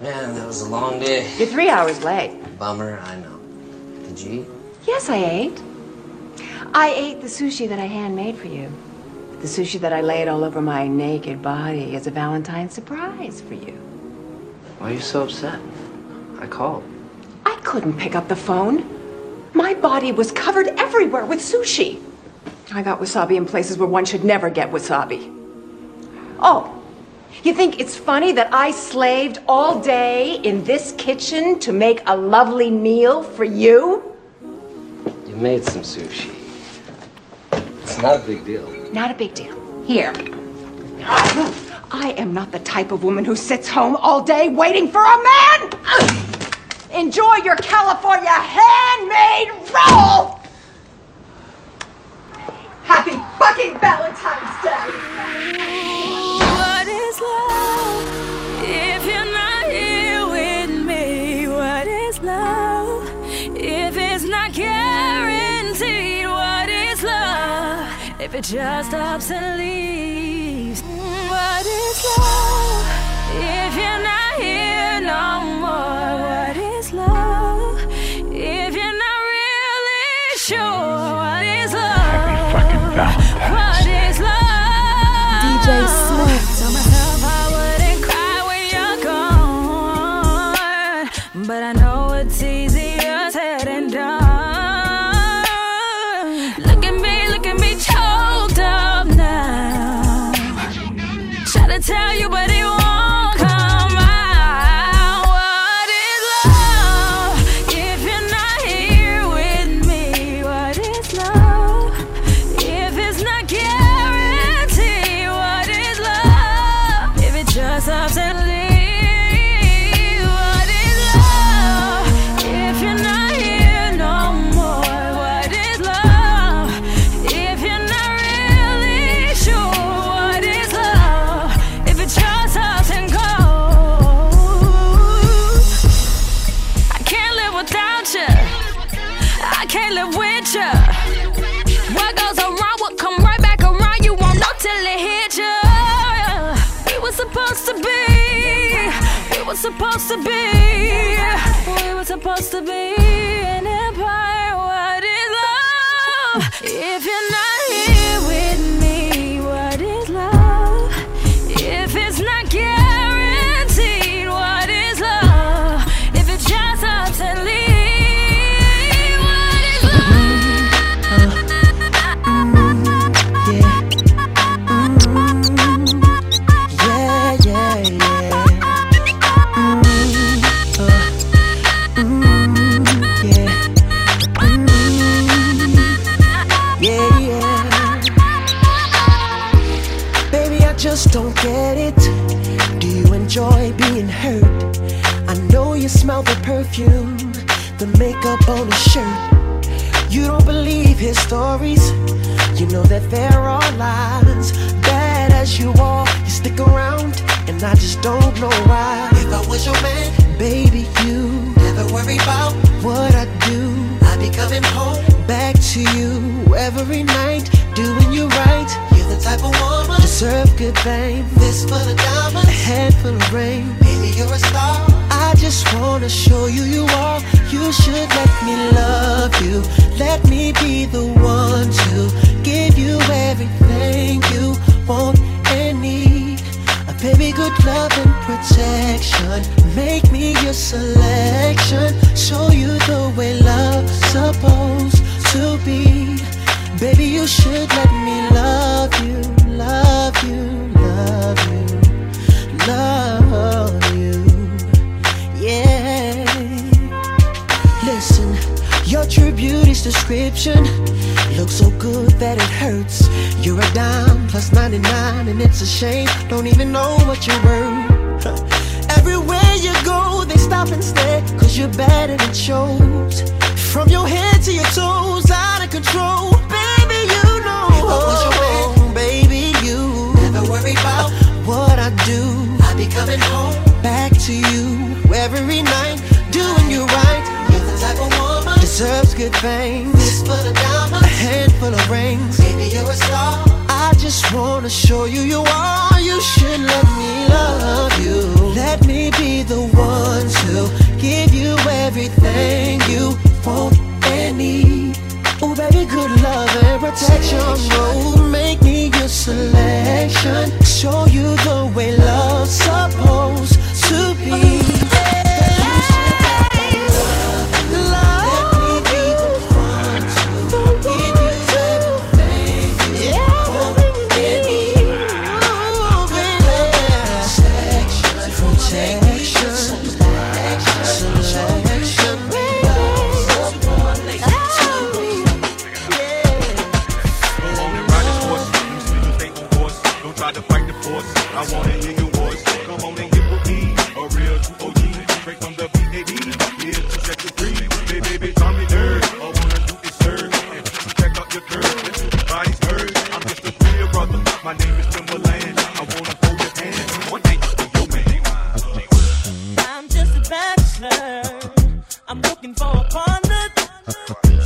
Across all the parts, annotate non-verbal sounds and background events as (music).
Man, that was a long day. You're three hours late. Bummer, I know. Did you eat? Yes, I ate. I ate the sushi that I handmade for you. The sushi that I laid all over my naked body as a Valentine's surprise for you. Why are you so upset? I called. I couldn't pick up the phone. My body was covered everywhere with sushi. I got wasabi in places where one should never get wasabi. Oh, you think it's funny that I slaved all day in this kitchen to make a lovely meal for you? You made some sushi. It's not a big deal. Not a big deal. Here. I am not the type of woman who sits home all day waiting for a man! Enjoy your California handmade roll! Happy fucking Valentine's Day! What is love if you're not here with me? What is love if it's not guaranteed? What is love if it just stops and leaves? What is love if you're not here no more? What is love if you're not really sure? What is love? What is love? DJ gone, supposed to be. We were supposed to be Bad as you are, you stick around, and I just don't know why. If I was your man, baby, you never worry about what I do. I'd be coming home back to you every night, doing you right. You're the type of woman deserve good fame. This full of diamonds, a head full of rain. Baby, you're a star. I just wanna show you you are. You should let me love you. Let me be the one to give you everything you want and need. A baby, good love and protection. Make me your selection. Show you the way love's supposed to be. Baby, you should let beauty's description looks so good that it hurts. You're a dime plus 99, and it's a shame. Don't even know what you're worth. (laughs) Everywhere you go, they stop and stare, cause you're bad and it shows. From your head to your toes, out of control. Baby, you know. I was your man, oh, baby, you never worry about what I do. I be coming home back to you every night, deserves good things. Diamonds, a handful of rings. Maybe you're a star. I just wanna show you you are. You should let me love you. Let me be the one to give you everything you want and need. Oh, baby, good love and protection. Oh, make me your selection. Show you the way love's supposed to be. Ha ha ha.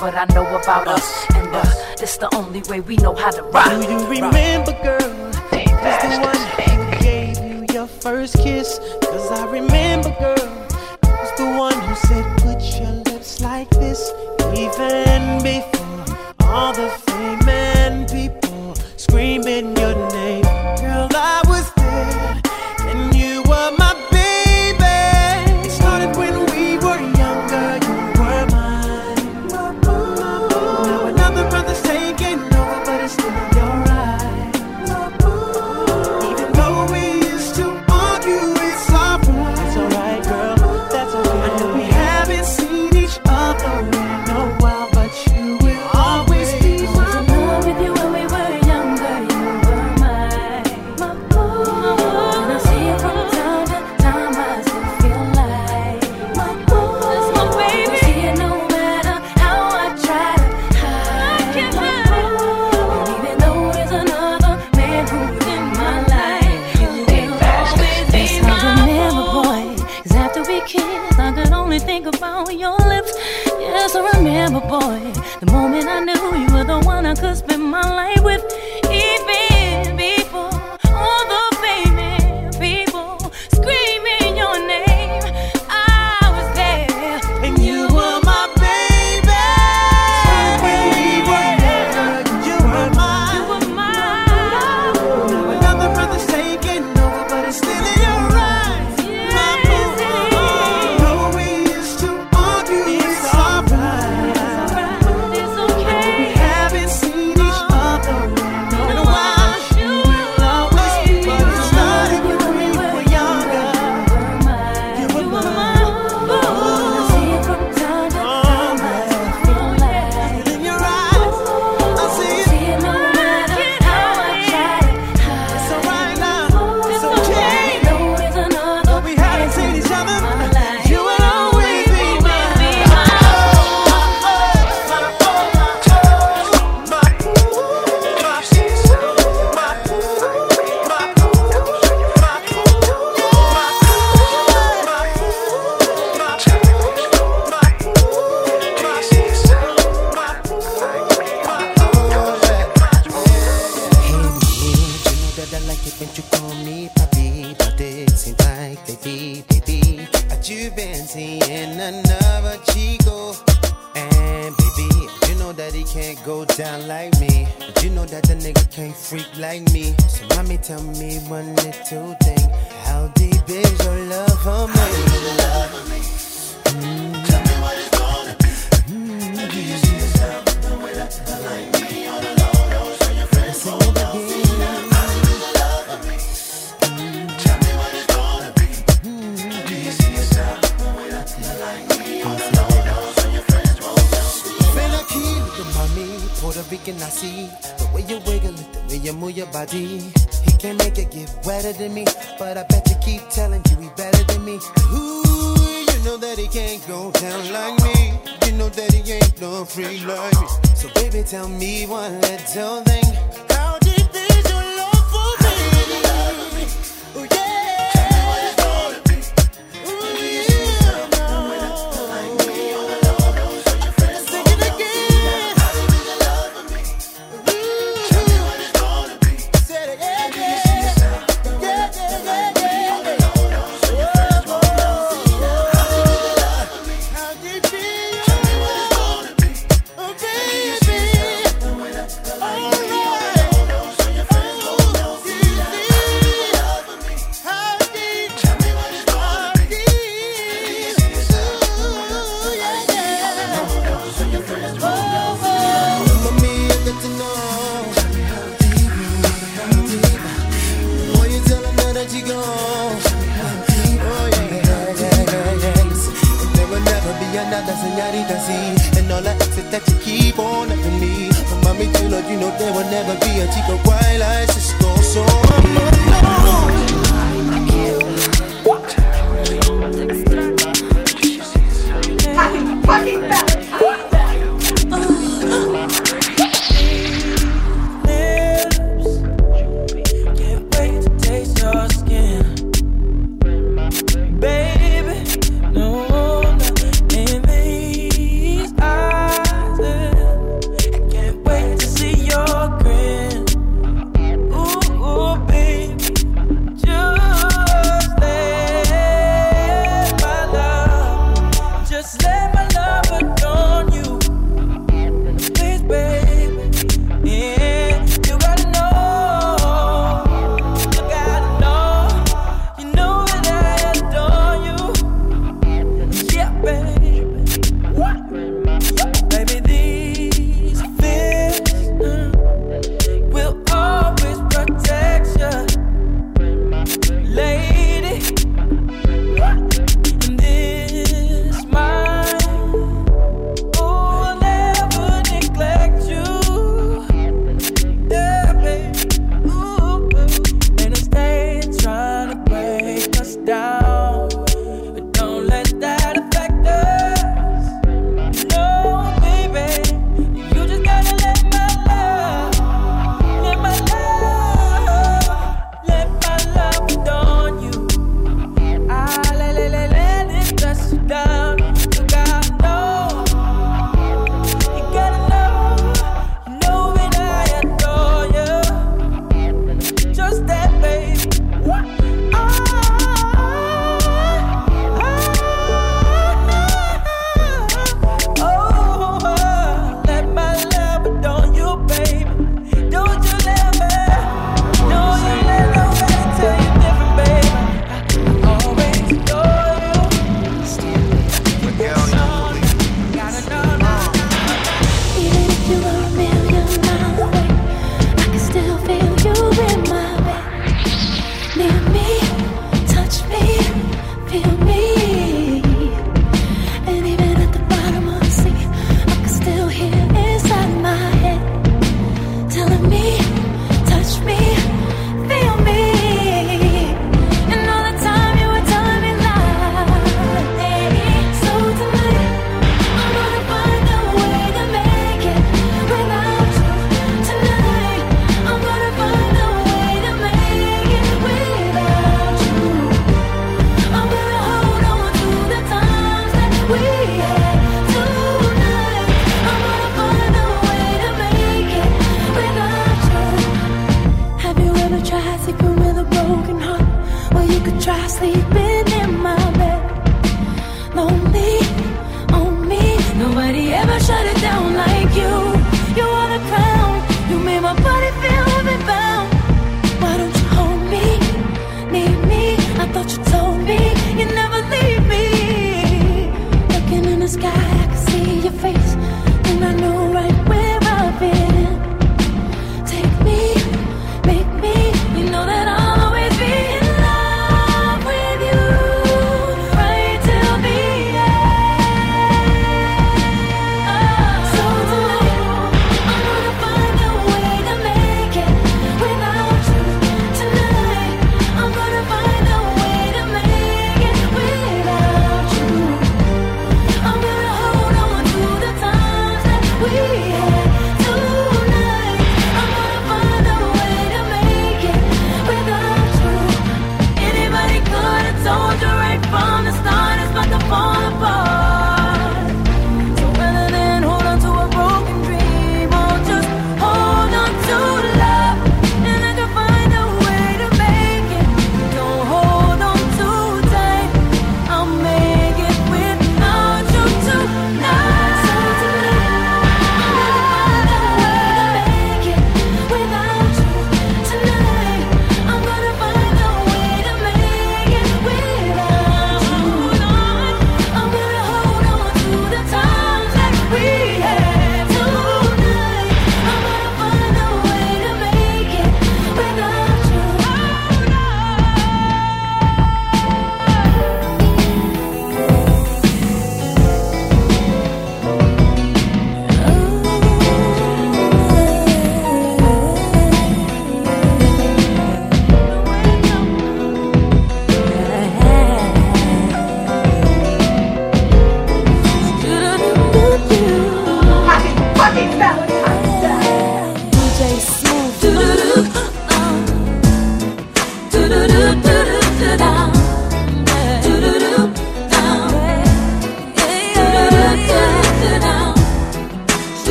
what I know about us. And uh, it's the only way we know how to rock. When you call me papi, but it seems like baby, baby, But you've been seeing another chico. And baby, you know that he can't go down like me. But you know that the nigga can't freak like me. So mommy, tell me one little thing. How deep is your love for me? Rican, I see the way you wiggle it, the way you move your body. He can't make it get wetter than me, but I bet you keep telling you he better than me. Ooh, you know that he can't go down like me. You know that he ain't no free like me. So baby, tell me one little thing. There will never be a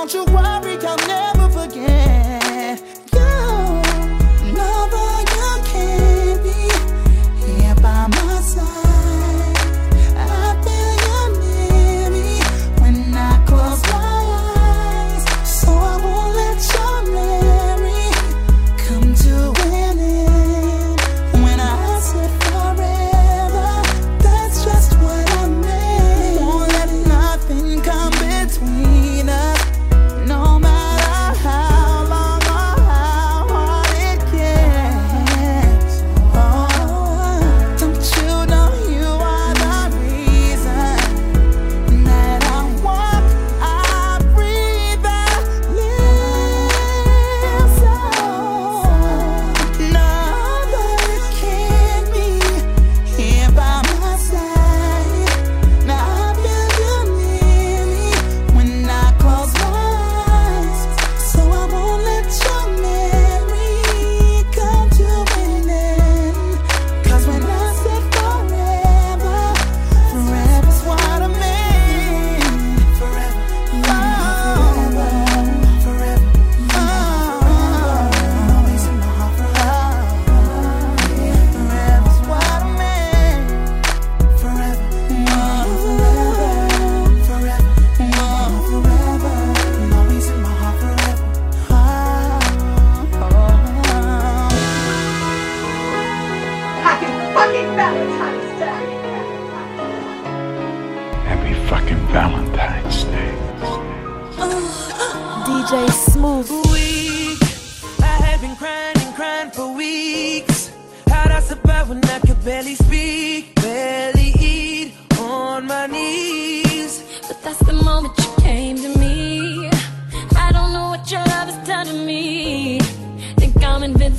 don't you worry,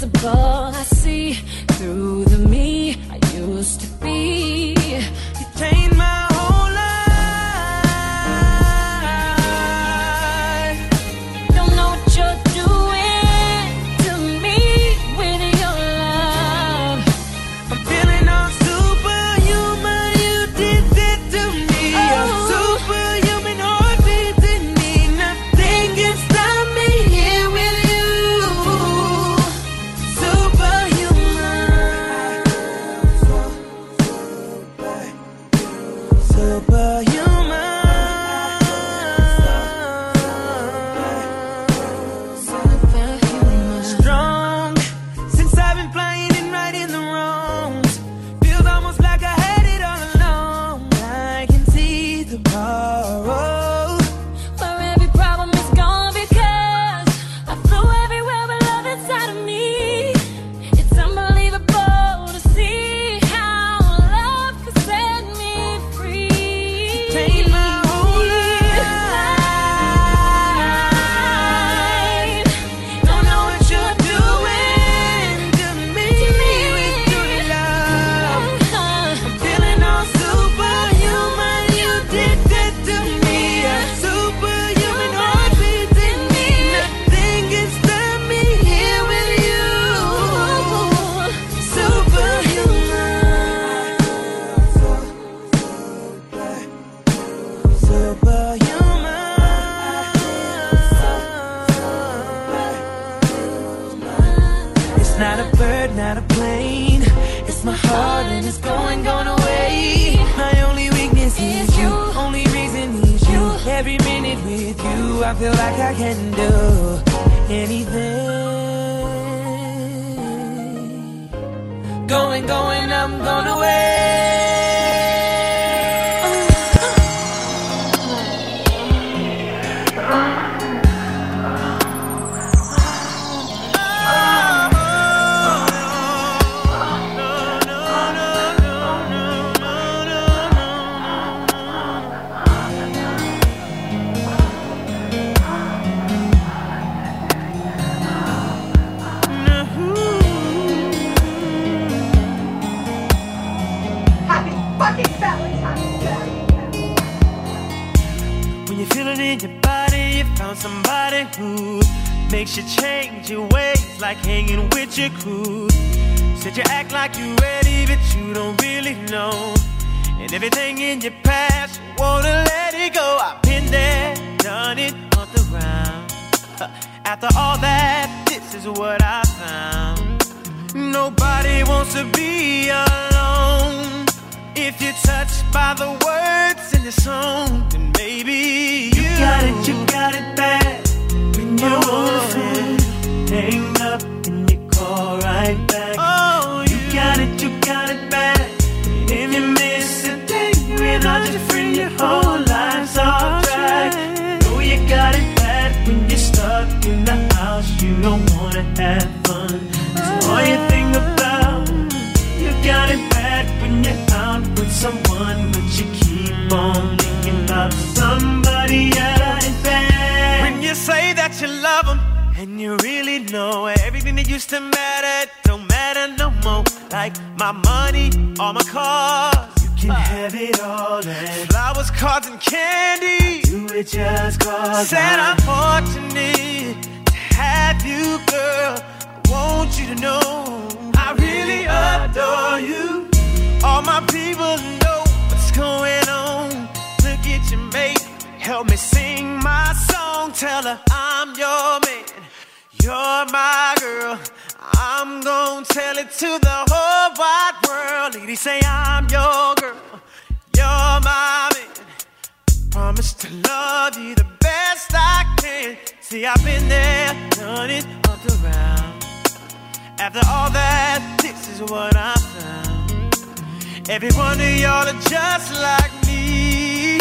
I'm invincible. I see through I'm gonna away. Your crew. Said you act like you're ready, but you don't really know. And everything in your past, you wanna let it go. I've been there, done it on the ground. (laughs) After all that, this is what I found. Nobody wants to be alone. If you're touched by the words in the song, then maybe you, got it, you got it bad. When you're on the phone, used to matter don't matter no more. Like my money, all my cars. You can have it all. And flowers, cards, and candy. Do it just cause. Said I'm fortunate to have you, girl. I want you to know I really adore you. All my people know what's going on. Look at your mate, help me sing my song. Tell her I'm your you're my girl. I'm gonna tell it to the whole wide world. Lady, say I'm your girl. You're my man. Promise to love you the best I can. See, I've been there, done it, up around. After all that, this is what I found. Every one of y'all are just like me.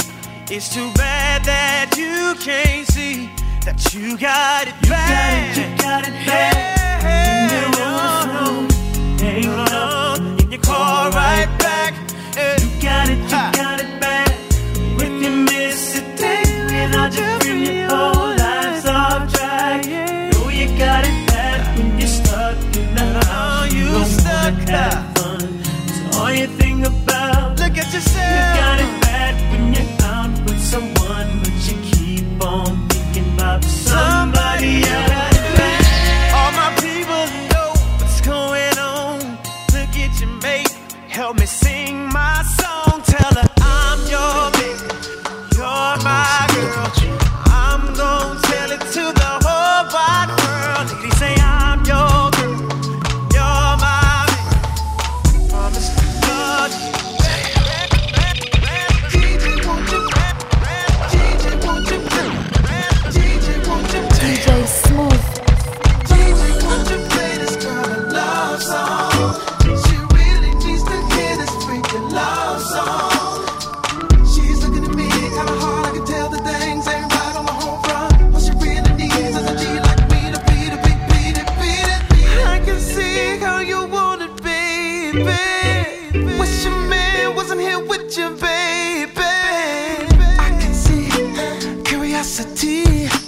It's too bad that you can't see that you got it you bad. Got it, you got it bad. Hey, and no, ain't love, no, and you call right back. Hey. You got it, you ha. got it bad. When you miss a day, when I just feel your whole life's off track. Yeah. No, you got it bad when you're stuck in the uh-huh. house. You, you stuck. Have fun. It's all you think about. Look at yourself. You got it bad when you're out with someone, but you keep on. Some Wish your man wasn't here with you, baby. I can see curiosity.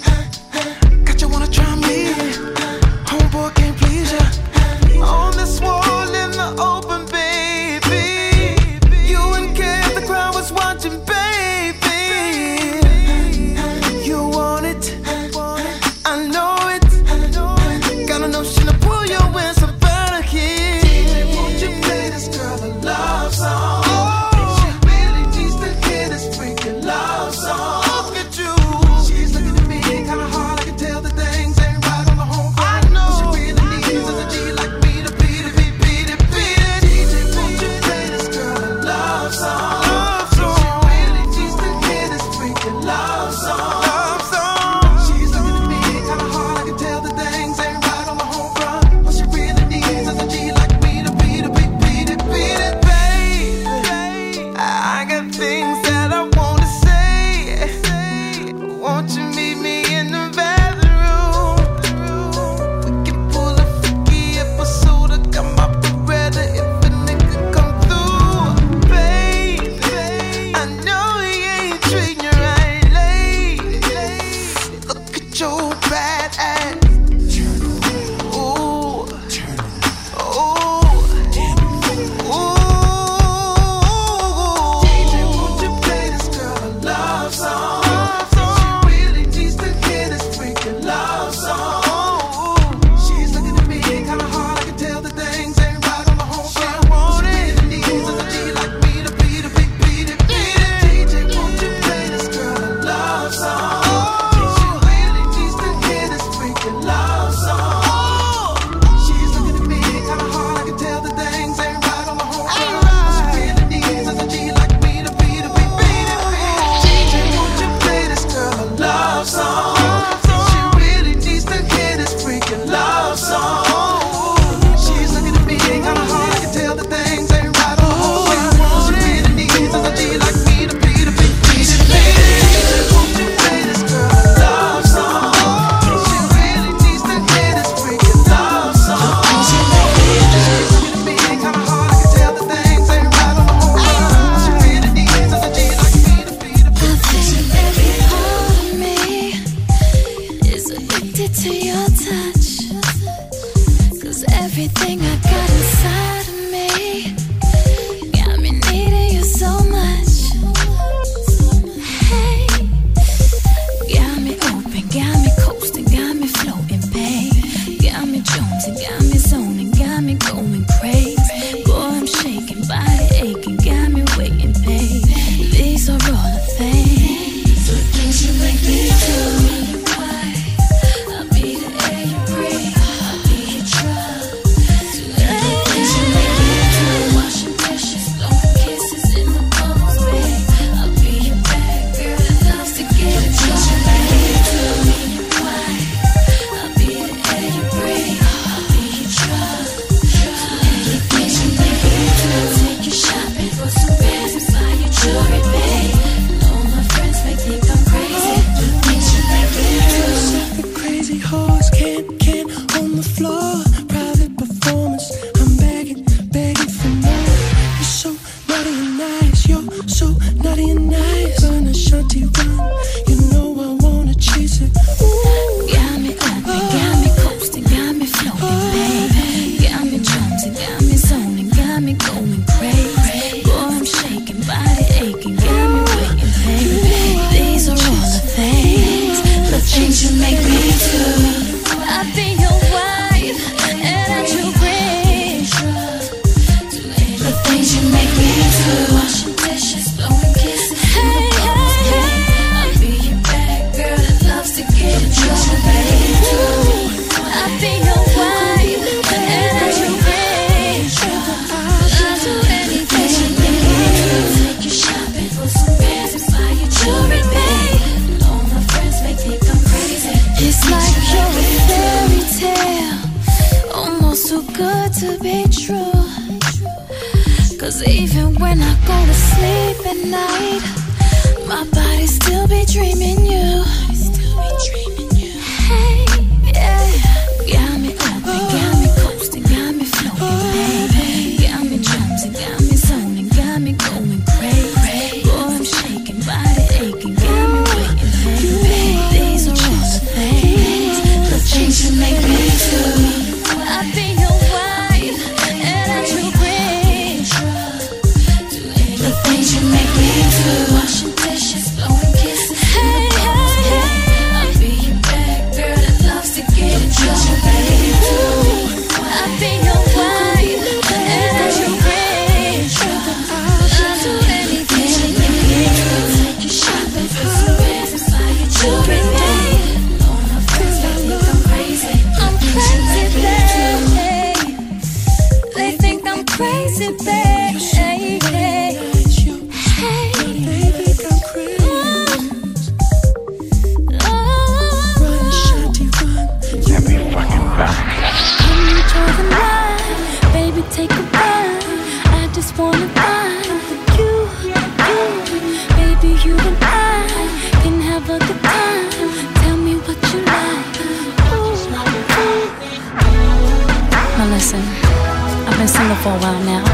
for a while now,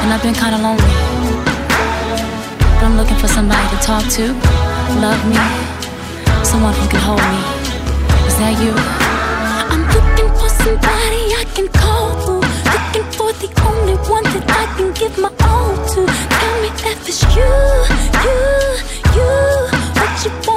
and I've been kinda lonely. But I'm looking for somebody to talk to, love me, someone who can hold me. Is that you? I'm looking for somebody I can call to, looking for the only one that I can give my all to. Tell me if it's you, you you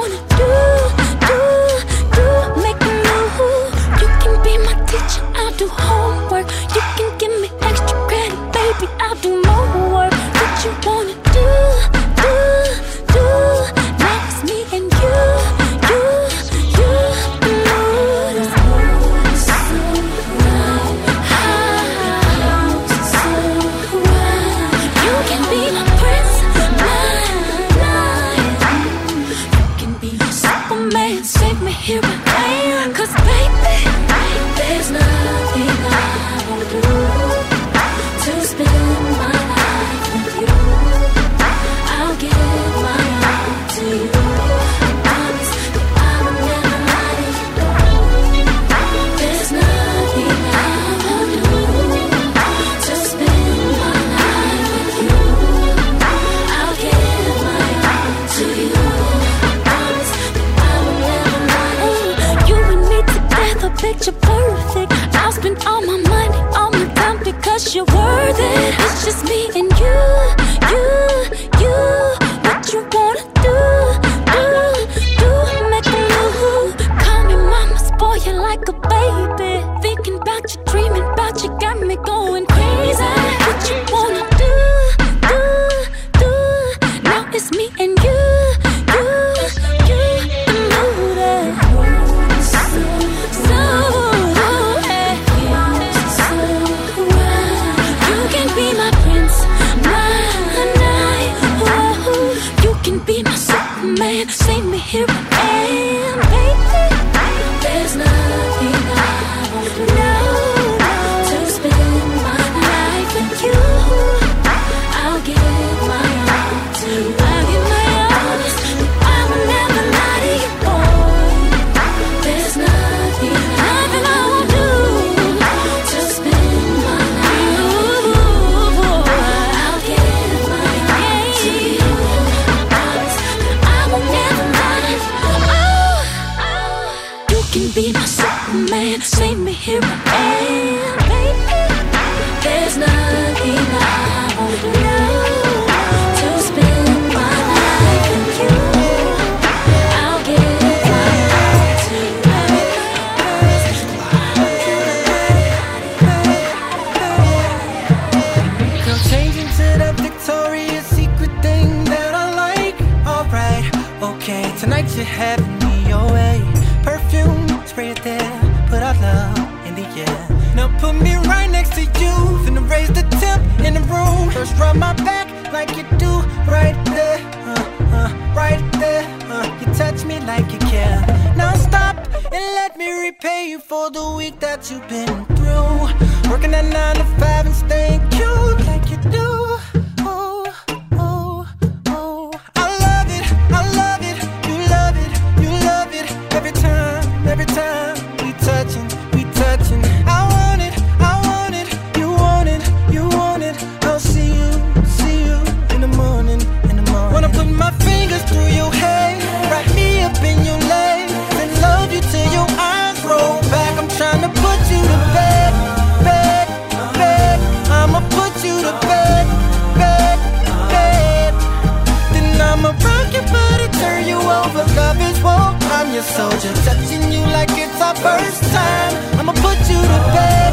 our first time. I'ma put you to bed,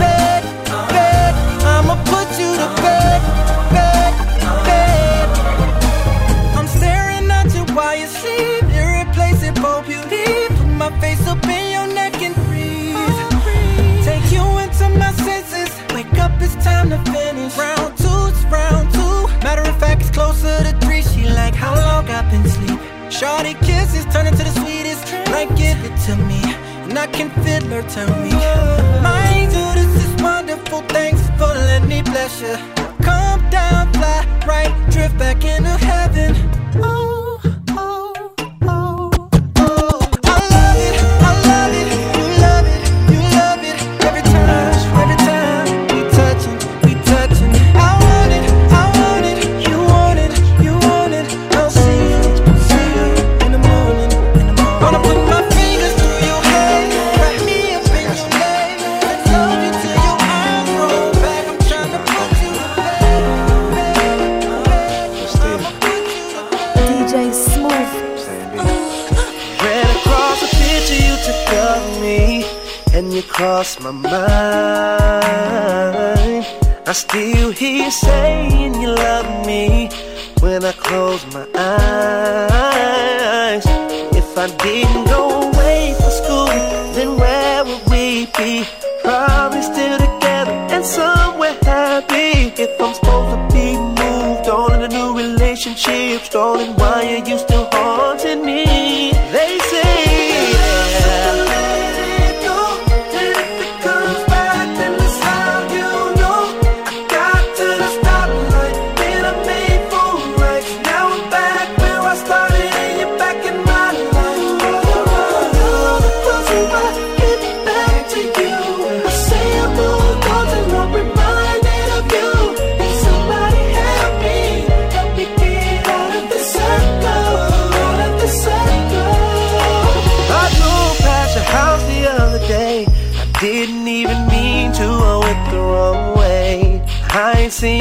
bed, bed. I'ma put you to bed, bed, bed. I'm staring at you while you sleep. Irreplaceable beauty. Put my face up in your neck and breathe. Take you into my senses. Wake up, it's time to finish. Round two, it's round two. Matter of fact, it's closer to three. She like how long I've been sleep. Shorty kisses turn into the I can feel her tell me. My angel, this is wonderful, thanks for letting me bless you. Come down, fly right, drift back into heaven.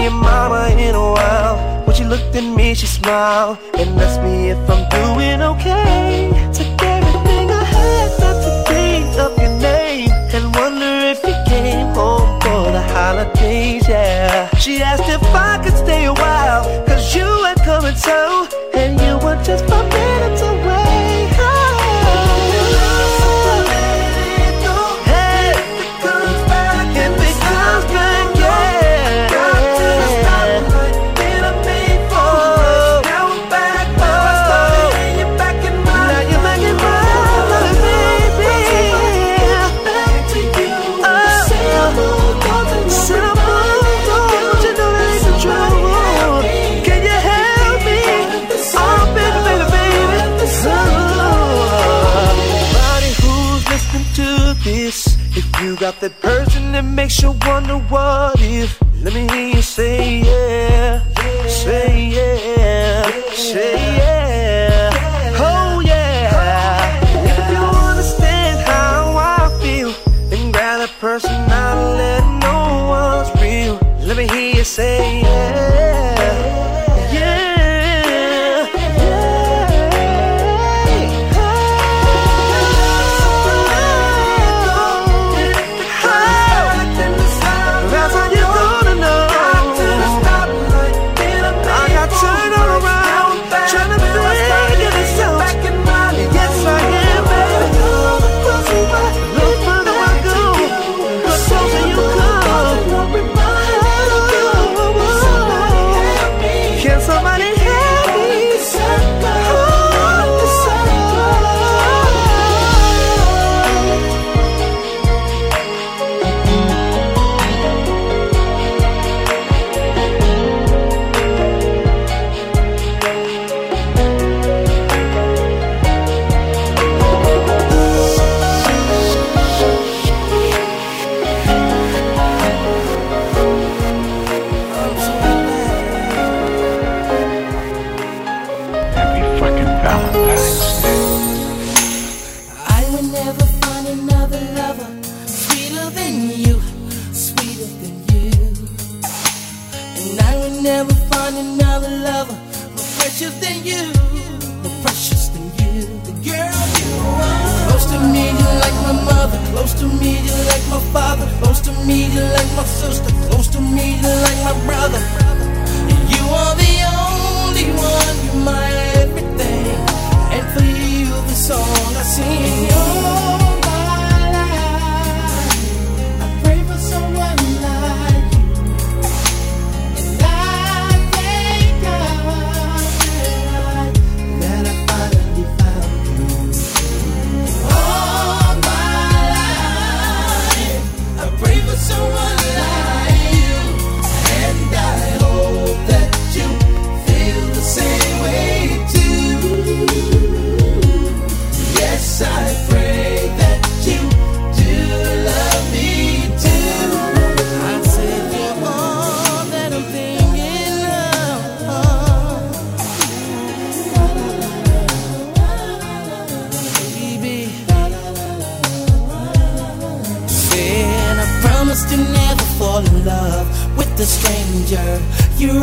your mama in a while. When she looked at me, she smiled and asked me if I'm doing okay. Took everything I had not to think of your name and wonder if you came home for the holidays. Yeah, she asked if it makes you wonder what if. Let me hear you say yeah, yeah. say yeah, yeah. say. Yeah.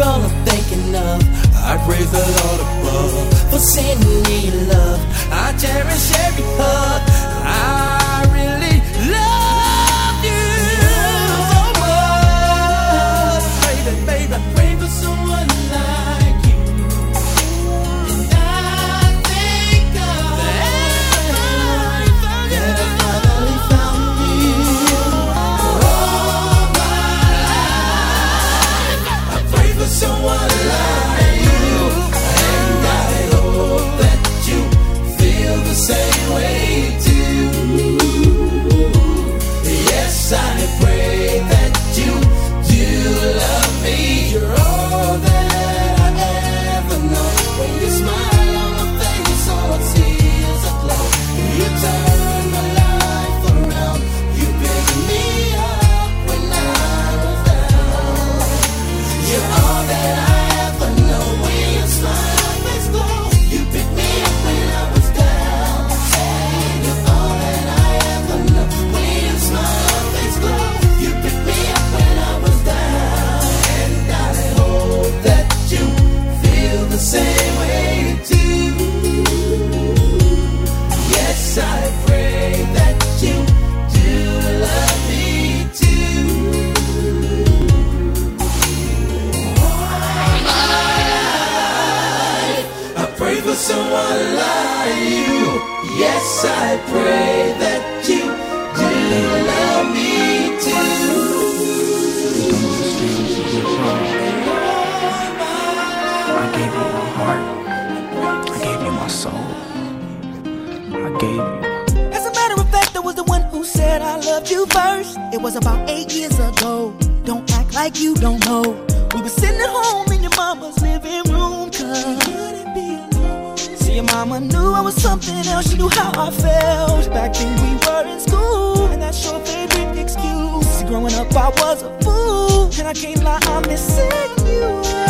all my heart. I gave you my soul. I gave you. As a matter of fact, I was the one who said I loved you first. It was about eight years ago. Don't act like you don't know. We were sitting at home in your mama's living room. Cause See, your mama knew I was something else. She knew how I felt. Back then we were in school, and that's your favorite excuse. Growing up I was a fool, and I can't lie, I'm missing you.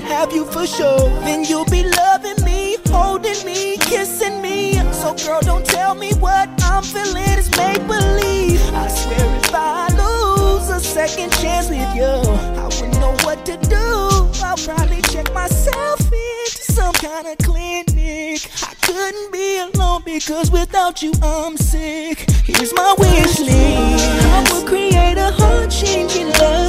have you for sure. Then you'll be loving me, holding me, kissing me. So, girl, don't tell me what I'm feeling is make believe. I swear if I lose a second chance with you, I wouldn't know what to do. I'll probably check myself into some kind of clinic. I couldn't be alone because without you, I'm sick. Here's my wish list I will create a heart changing love.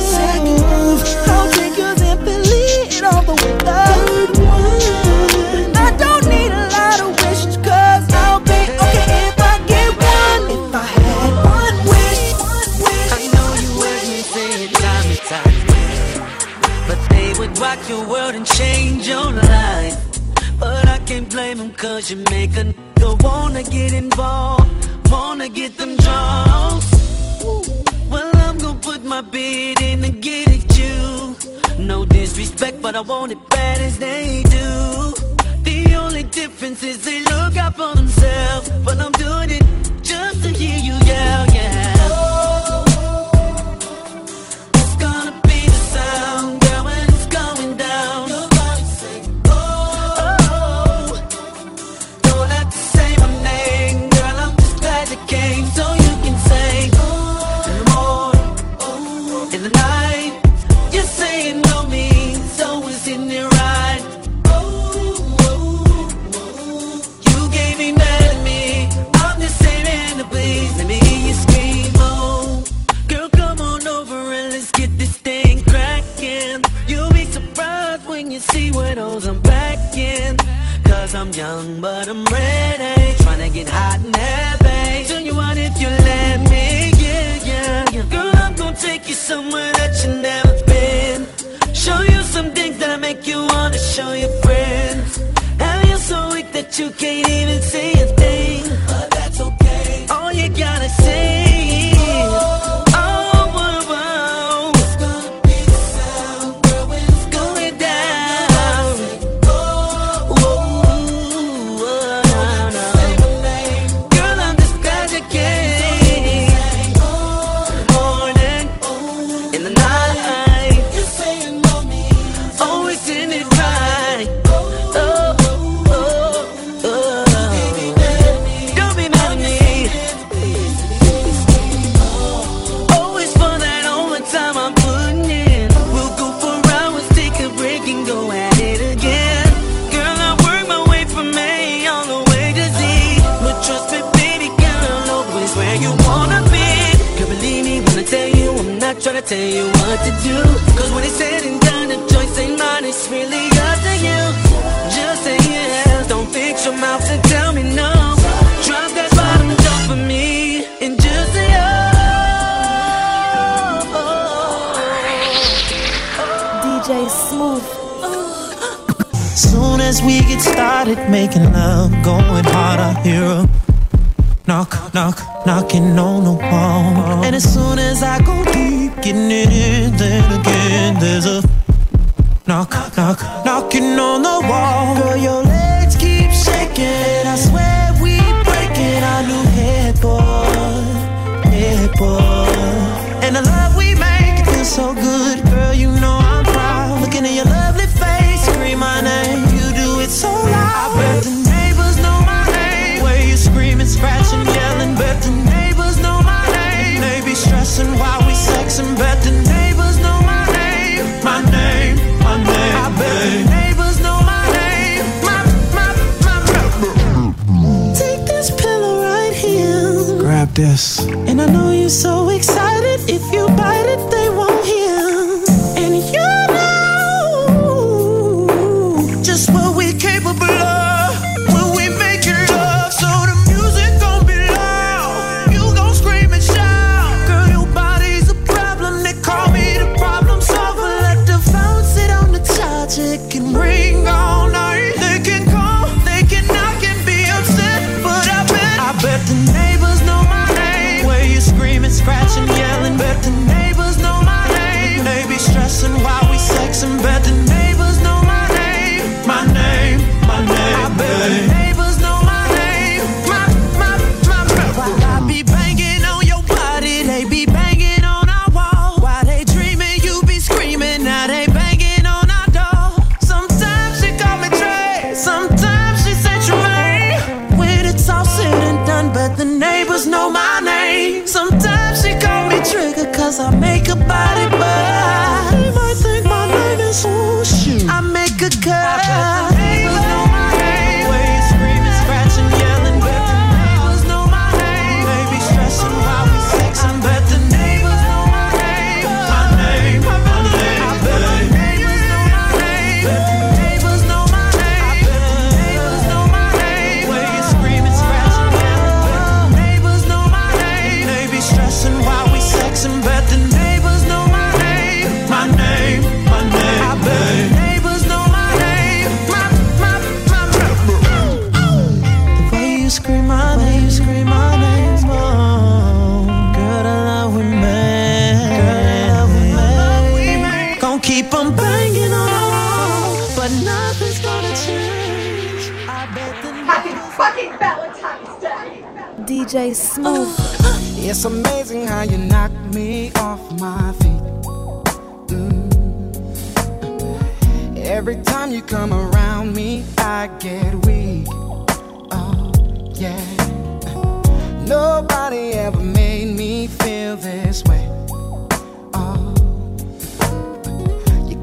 Cause you make a nigga wanna get involved, wanna get them draws. Well, I'm gonna put my bid in and get at you. No disrespect, but I want it bad as they do. The only difference is they look out for themselves, but I'm doing it just to hear you yell, yeah. young, but I'm ready. Tryna get hot and heavy. Tell you what if you let me, yeah, yeah, yeah. Girl, I'm gonna take you somewhere that you never been. Show you some things that'll make you wanna show your friends. And you so weak that you can't even say a thing. But that's okay. All you gotta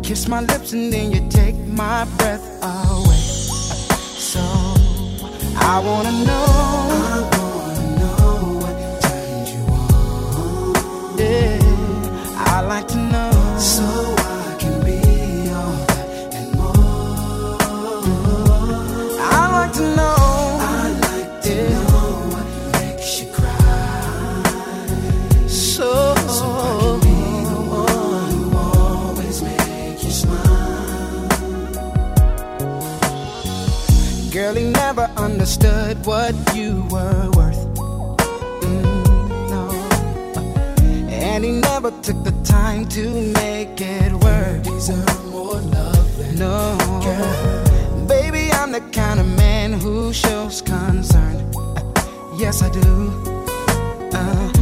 Kiss my lips and then you take my breath away. So I wanna know. understood what you were worth. Mm, no. And he never took the time to make it work. These are more loving. No. Baby, I'm the kind of man who shows concern. Yes, I do. Uh,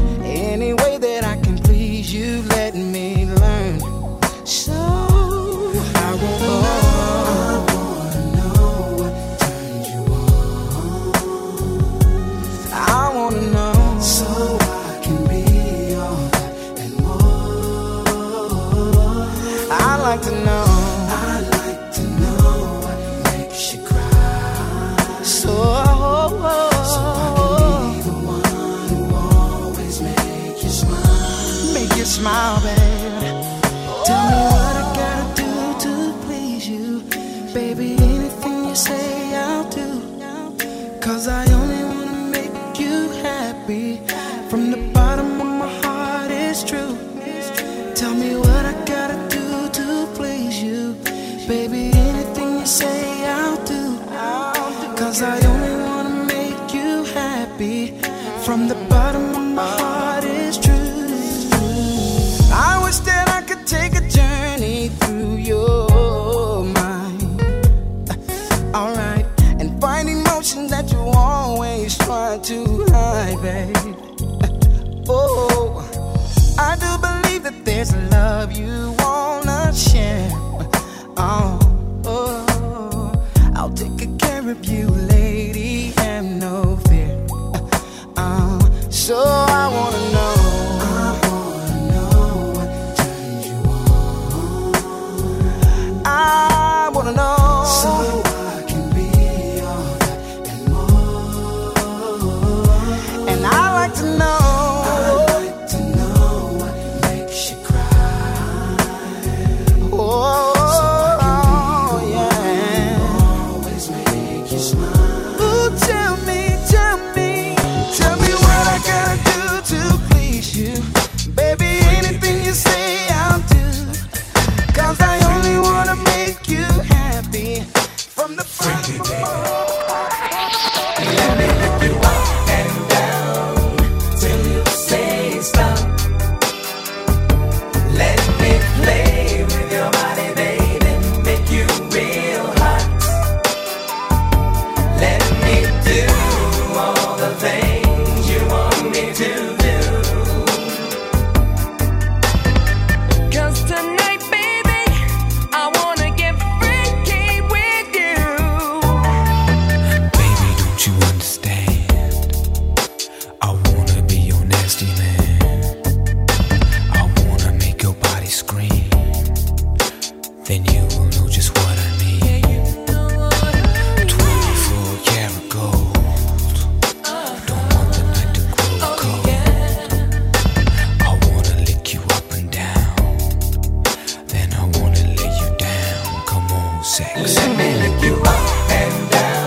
and look you up and down.